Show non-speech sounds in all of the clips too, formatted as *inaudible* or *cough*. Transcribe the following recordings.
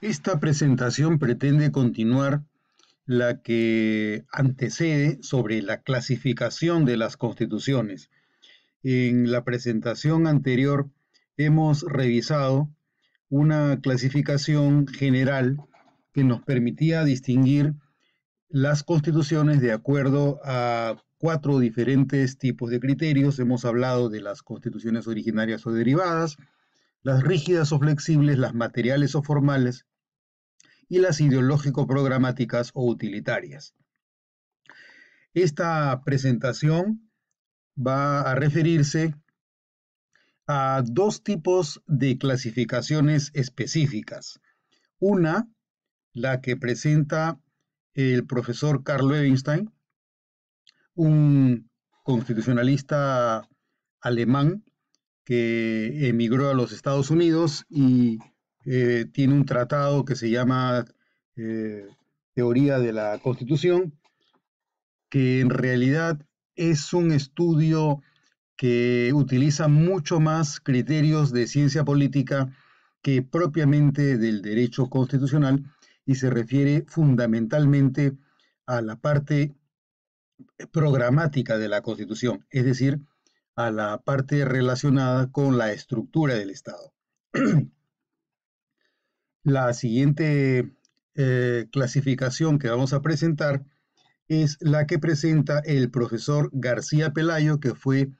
Esta presentación pretende continuar la que antecede sobre la clasificación de las constituciones. En la presentación anterior hemos revisado una clasificación general que nos permitía distinguir las constituciones de acuerdo a cuatro diferentes tipos de criterios. Hemos hablado de las constituciones originarias o derivadas, las rígidas o flexibles, las materiales o formales y las ideológico-programáticas o utilitarias. Esta presentación va a referirse a dos tipos de clasificaciones específicas. Una, la que presenta el profesor Carl Levenstein, un constitucionalista alemán que emigró a los Estados Unidos y eh, tiene un tratado que se llama eh, Teoría de la Constitución, que en realidad es un estudio que utiliza mucho más criterios de ciencia política que propiamente del derecho constitucional y se refiere fundamentalmente a la parte programática de la Constitución, es decir, a la parte relacionada con la estructura del Estado. *clears throat* La siguiente eh, clasificación que vamos a presentar es la que presenta el profesor García Pelayo, que fue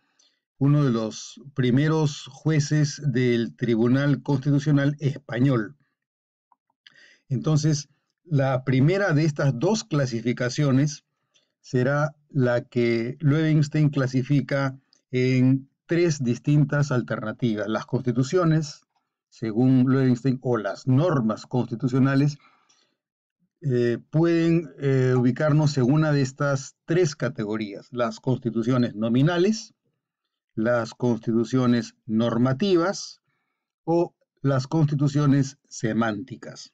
uno de los primeros jueces del Tribunal Constitucional Español. Entonces, la primera de estas dos clasificaciones será la que Loewenstein clasifica en tres distintas alternativas. Las constituciones, según Loewenstein, o las normas constitucionales, eh, pueden eh, ubicarnos en una de estas tres categorías. Las constituciones nominales, las constituciones normativas o las constituciones semánticas.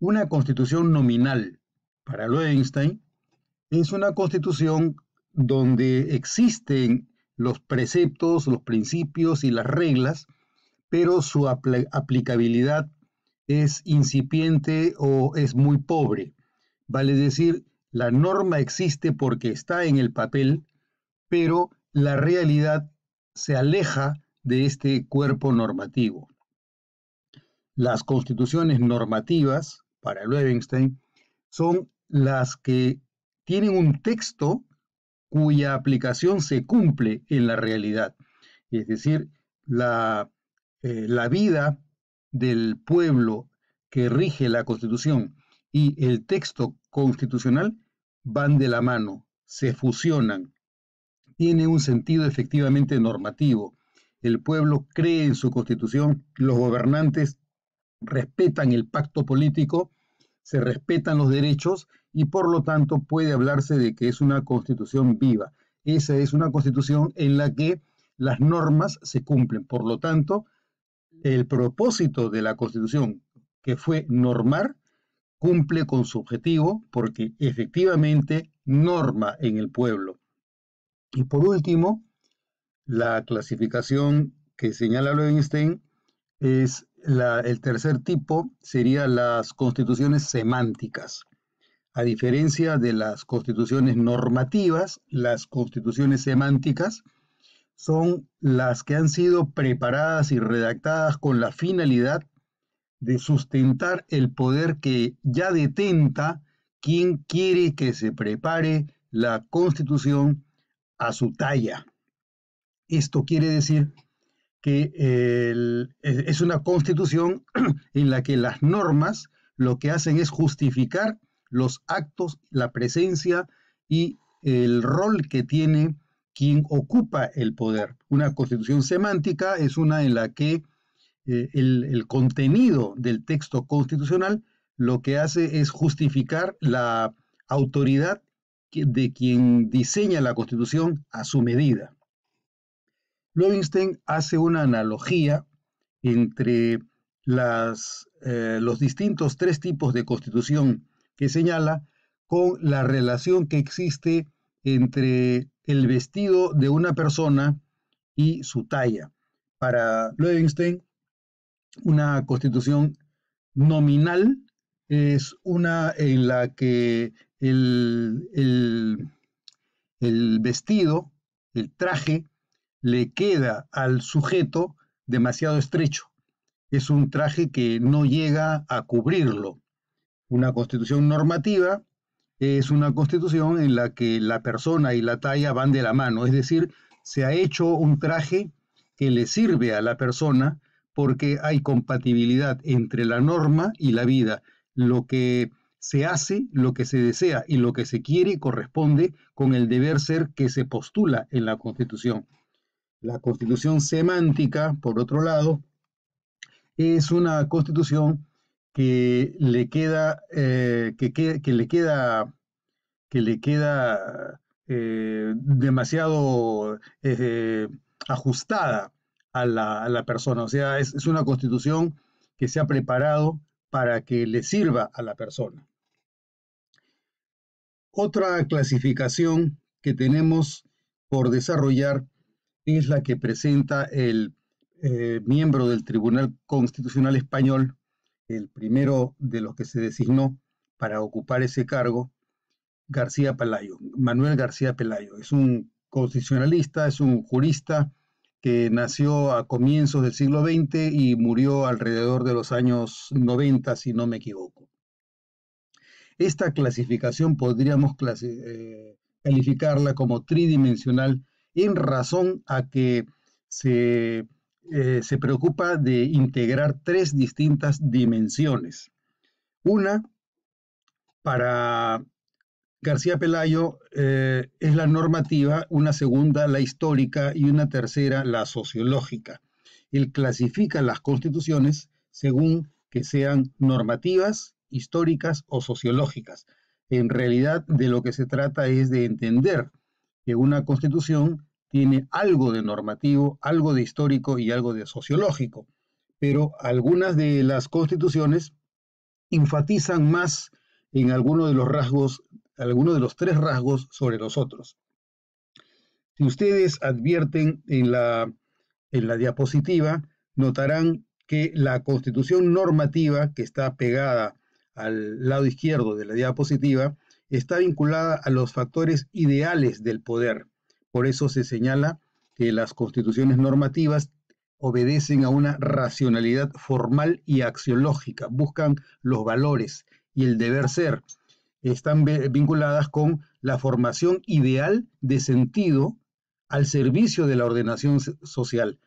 Una constitución nominal para Loewenstein es una constitución donde existen los preceptos, los principios y las reglas, pero su aplicabilidad es incipiente o es muy pobre. Vale decir, la norma existe porque está en el papel, pero la realidad se aleja de este cuerpo normativo. Las constituciones normativas, para Loewenstein, son las que tienen un texto cuya aplicación se cumple en la realidad. Es decir, la, eh, la vida del pueblo que rige la constitución y el texto constitucional van de la mano, se fusionan. Tiene un sentido efectivamente normativo. El pueblo cree en su constitución, los gobernantes respetan el pacto político, se respetan los derechos y por lo tanto puede hablarse de que es una constitución viva. Esa es una constitución en la que las normas se cumplen. Por lo tanto, el propósito de la constitución, que fue normar, cumple con su objetivo porque efectivamente norma en el pueblo. Y por último, la clasificación que señala Loewenstein es la, el tercer tipo, sería las constituciones semánticas. A diferencia de las constituciones normativas, las constituciones semánticas son las que han sido preparadas y redactadas con la finalidad de sustentar el poder que ya detenta quien quiere que se prepare la constitución a su talla. Esto quiere decir que es una constitución *clears throat* en la que las normas lo que hacen es justificar los actos, la presencia y el rol que tiene quien ocupa el poder. Una constitución semántica es una en la que eh, el, contenido del texto constitucional lo que hace es justificar la autoridad de quien diseña la constitución a su medida. Lowenstein hace una analogía entre las, eh, los distintos tres tipos de constitución que señala con la relación que existe entre el vestido de una persona y su talla. Para Loewenstein, una constitución nominal es una en la que el, el vestido, el traje, le queda al sujeto demasiado estrecho. Es un traje que no llega a cubrirlo. Una constitución normativa es una constitución en la que la persona y la talla van de la mano, es decir, se ha hecho un traje que le sirve a la persona porque hay compatibilidad entre la norma y la vida. Lo que se hace, lo que se desea y lo que se quiere corresponde con el deber ser que se postula en la Constitución. La Constitución semántica, por otro lado, es una Constitución que le queda, eh, que, le queda, que le queda eh, demasiado eh, ajustada a la, persona. O sea, es, una constitución que se ha preparado para que le sirva a la persona. Otra clasificación que tenemos por desarrollar es la que presenta el miembro del Tribunal Constitucional Español, el primero de los que se designó para ocupar ese cargo, García Pelayo, Manuel García Pelayo. Es un constitucionalista, es un jurista que nació a comienzos del siglo XX y murió alrededor de los años 90, si no me equivoco. Esta clasificación podríamos eh, calificarla como tridimensional en razón a que se eh, se preocupa de integrar tres distintas dimensiones. Una, para García Pelayo, eh, es la normativa, una segunda, la histórica y una tercera, la sociológica. Él clasifica las constituciones según que sean normativas, históricas o sociológicas. En realidad, de lo que se trata es de entender que una constitución tiene algo de normativo, algo de histórico y algo de sociológico, pero algunas de las constituciones enfatizan más en alguno de los rasgos, alguno de los tres rasgos sobre los otros. Si ustedes advierten en la, en la diapositiva, notarán que la constitución normativa que está pegada al lado izquierdo de la diapositiva está vinculada a los factores ideales del poder por eso se señala que las constituciones normativas obedecen a una racionalidad formal y axiológica, buscan los valores y el deber ser. Están vinculadas con la formación ideal de sentido al servicio de la ordenación social.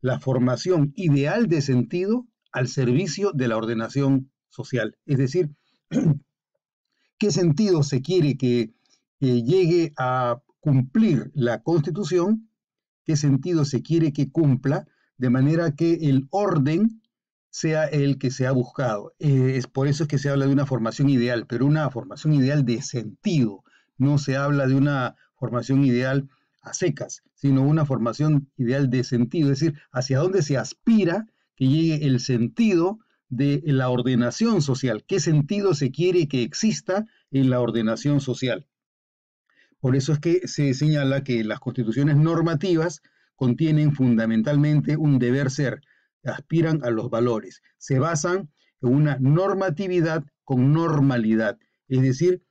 La formación ideal de sentido al servicio de la ordenación social. Es decir, *clears throat* ¿qué sentido se quiere que, llegue a cumplir la Constitución, qué sentido se quiere que cumpla, de manera que el orden sea el que se ha buscado. Eh, es por eso es que se habla de una formación ideal, pero una formación ideal de sentido. No se habla de una formación ideal a secas, sino una formación ideal de sentido, es decir, hacia dónde se aspira que llegue el sentido de la ordenación social, qué sentido se quiere que exista en la ordenación social. Por eso es que se señala que las constituciones normativas contienen fundamentalmente un deber ser, aspiran a los valores, se basan en una normatividad con normalidad, es decir,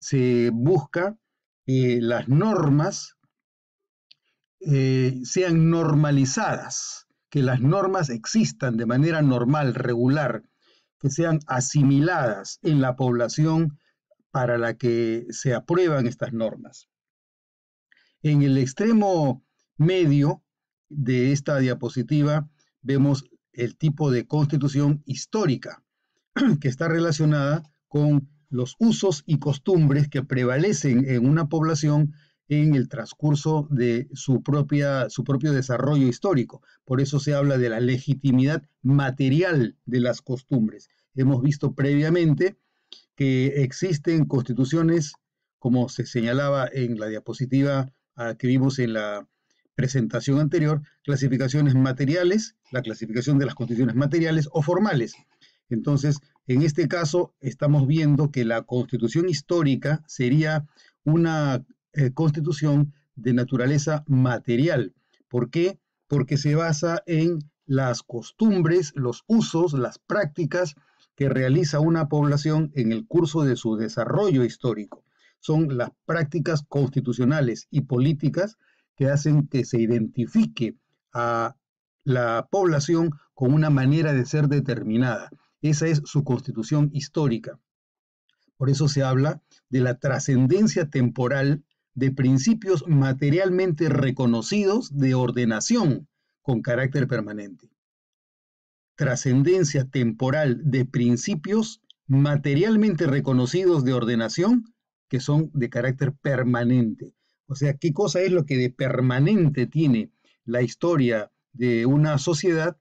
se busca que las normas eh, sean normalizadas, que las normas existan de manera normal, regular, que sean asimiladas en la población para la que se aprueban estas normas. En el extremo medio de esta diapositiva vemos el tipo de constitución histórica *clears throat* que está relacionada con los usos y costumbres que prevalecen en una población en el transcurso de su, propia, su propio desarrollo histórico. Por eso se habla de la legitimidad material de las costumbres. Hemos visto previamente que existen constituciones, como se señalaba en la diapositiva ah, que vimos en la presentación anterior, clasificaciones materiales, la clasificación de las constituciones materiales o formales. Entonces, en este caso, estamos viendo que la constitución histórica sería una eh, constitución de naturaleza material. ¿Por qué? Porque se basa en las costumbres, los usos, las prácticas que realiza una población en el curso de su desarrollo histórico. Son las prácticas constitucionales y políticas que hacen que se identifique a la población con una manera de ser determinada. Esa es su constitución histórica. Por eso se habla de la trascendencia temporal de principios materialmente reconocidos de ordenación con carácter permanente. Trascendencia temporal de principios materialmente reconocidos de ordenación que son de carácter permanente. O sea, ¿qué cosa es lo que de permanente tiene la historia de una sociedad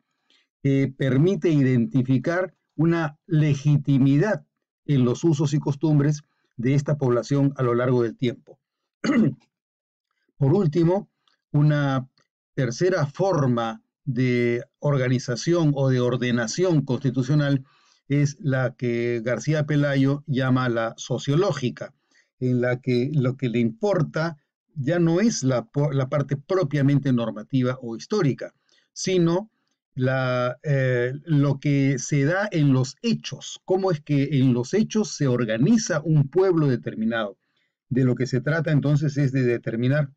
que permite identificar una legitimidad en los usos y costumbres de esta población a lo largo del tiempo? *clears throat* Por último, una tercera forma de organización o de ordenación constitucional es la que García Pelayo llama la sociológica, en la que lo que le importa ya no es la, parte propiamente normativa o histórica, sino la, eh, lo que se da en los hechos, cómo es que en los hechos se organiza un pueblo determinado. De lo que se trata entonces es de determinar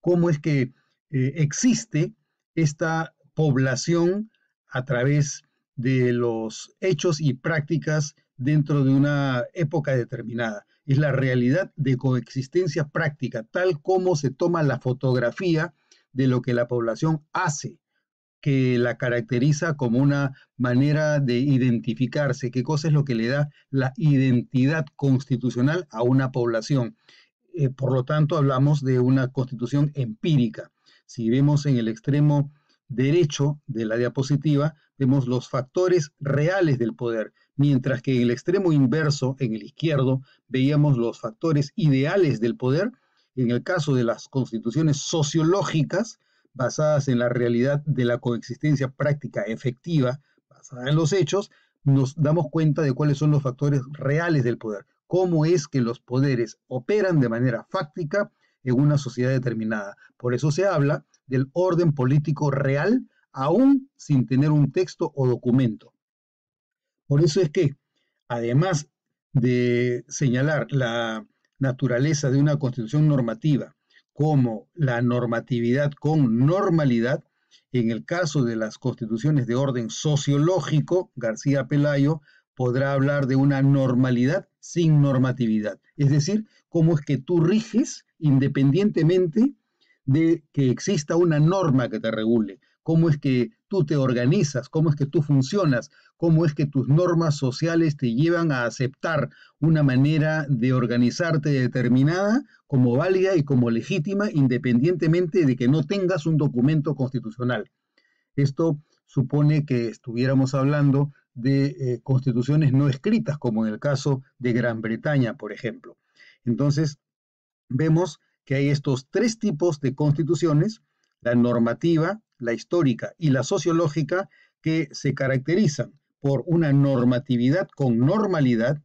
cómo es que eh, existe esta población a través de los hechos y prácticas dentro de una época determinada. Es la realidad de coexistencia práctica, tal como se toma la fotografía de lo que la población hace, que la caracteriza como una manera de identificarse, qué cosa es lo que le da la identidad constitucional a una población. Eh, por lo tanto, hablamos de una constitución empírica. Si vemos en el extremo derecho de la diapositiva, vemos los factores reales del poder, mientras que en el extremo inverso, en el izquierdo, veíamos los factores ideales del poder. En el caso de las constituciones sociológicas, basadas en la realidad de la coexistencia práctica efectiva, basada en los hechos, nos damos cuenta de cuáles son los factores reales del poder, cómo es que los poderes operan de manera fáctica en una sociedad determinada. Por eso se habla del orden político real, aún sin tener un texto o documento. Por eso es que, además de señalar la naturaleza de una constitución normativa como la normatividad con normalidad, en el caso de las constituciones de orden sociológico, García Pelayo podrá hablar de una normalidad sin normatividad. Es decir, cómo es que tú riges independientemente de que exista una norma que te regule, cómo es que tú te organizas, cómo es que tú funcionas, cómo es que tus normas sociales te llevan a aceptar una manera de organizarte determinada como válida y como legítima, independientemente de que no tengas un documento constitucional. Esto supone que estuviéramos hablando de eh, constituciones no escritas, como en el caso de Gran Bretaña, por ejemplo. Entonces, vemos que hay estos tres tipos de constituciones, la normativa, la histórica y la sociológica, que se caracterizan por una normatividad con normalidad,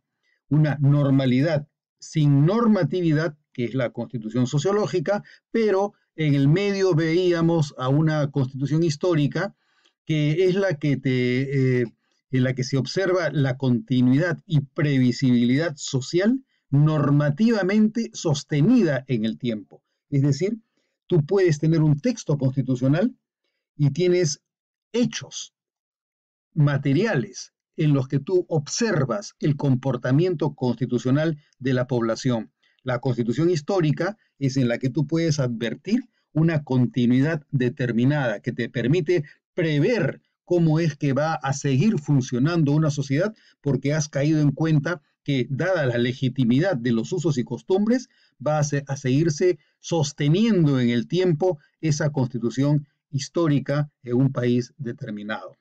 una normalidad sin normatividad, que es la constitución sociológica, pero en el medio veíamos a una constitución histórica que es la que te, eh, en la que se observa la continuidad y previsibilidad social normativamente sostenida en el tiempo. Es decir, tú puedes tener un texto constitucional y tienes hechos materiales en los que tú observas el comportamiento constitucional de la población. La constitución histórica es en la que tú puedes advertir una continuidad determinada que te permite prever cómo es que va a seguir funcionando una sociedad porque has caído en cuenta que, dada la legitimidad de los usos y costumbres, va a, seguirse sosteniendo en el tiempo esa constitución histórica en un país determinado.